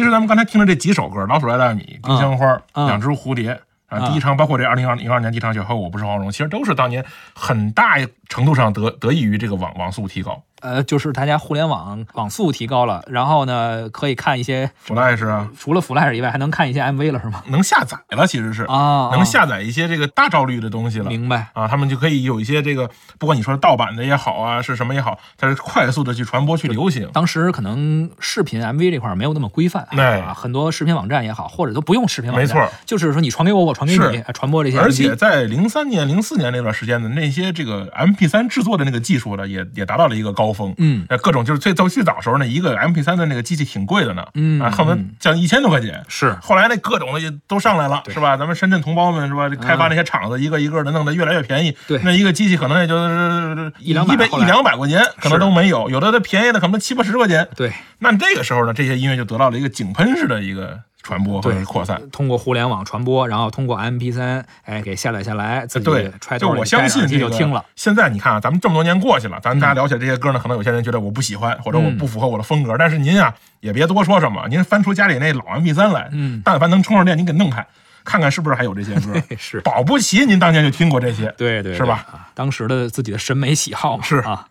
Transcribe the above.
其实咱们刚才听了这几首歌，《老鼠爱大米》《丁香花》嗯两只蝴蝶》啊，嗯第一场包括这二零二零二年第一场雪和我不是黄蓉，其实都是当年很大程度上得得益于这个网网速提高。呃，就是大家互联网网速提高了，然后呢，可以看一些 Flash 啊，除了 Flash 以外，还能看一些 MV 了，是吗？能下载了，其实是啊，能下载一些这个大照率的东西了。明白。啊，他们就可以有一些这个，不管你说盗版的也好啊，是什么也好，它是快速的去传播、去流行。当时可能视频 MV 这块儿没有那么规范，对啊，很多视频网站也好，或者都不用视频网站，没错，就是说你传给我，我传给你，传播这些。而且在零三年、零四年那段时间的那些这个 MP 3制作的那个技术呢，也也达到了一个高峰。嗯呃，各种就是最最最早时候呢，一个 MP 3的那个机器挺贵的呢，嗯啊，恨不得将近一千多块钱。是后来那各种的也都上来了，是吧？咱们深圳同胞们是吧？开发那些厂子，一个一个的弄得越来越便宜。对那一个机器可能也就是一两百一两百块钱，可能都没有，有的它便宜的可能七八十块钱。对，那这个时候呢，这些音乐就得到了一个井喷式的一个传播和对扩散。通过互联网传播，然后通过 MP 3哎，给下载下来，自己对揣，兜里就我相信戴耳机这个就听了。。现在你看啊，咱们这么多年过去了，咱大家聊起来这些歌呢，可能有些人觉得我不喜欢，或者我嗯不符合我的风格。但是您啊，也别多说什么，您翻出家里那老 MP 3来，嗯，但凡能充上电，您给弄开，看看是不是还有这些歌。是，保不齐您当年就听过这些。对对，是吧？啊当时的自己的审美喜好嘛，是啊。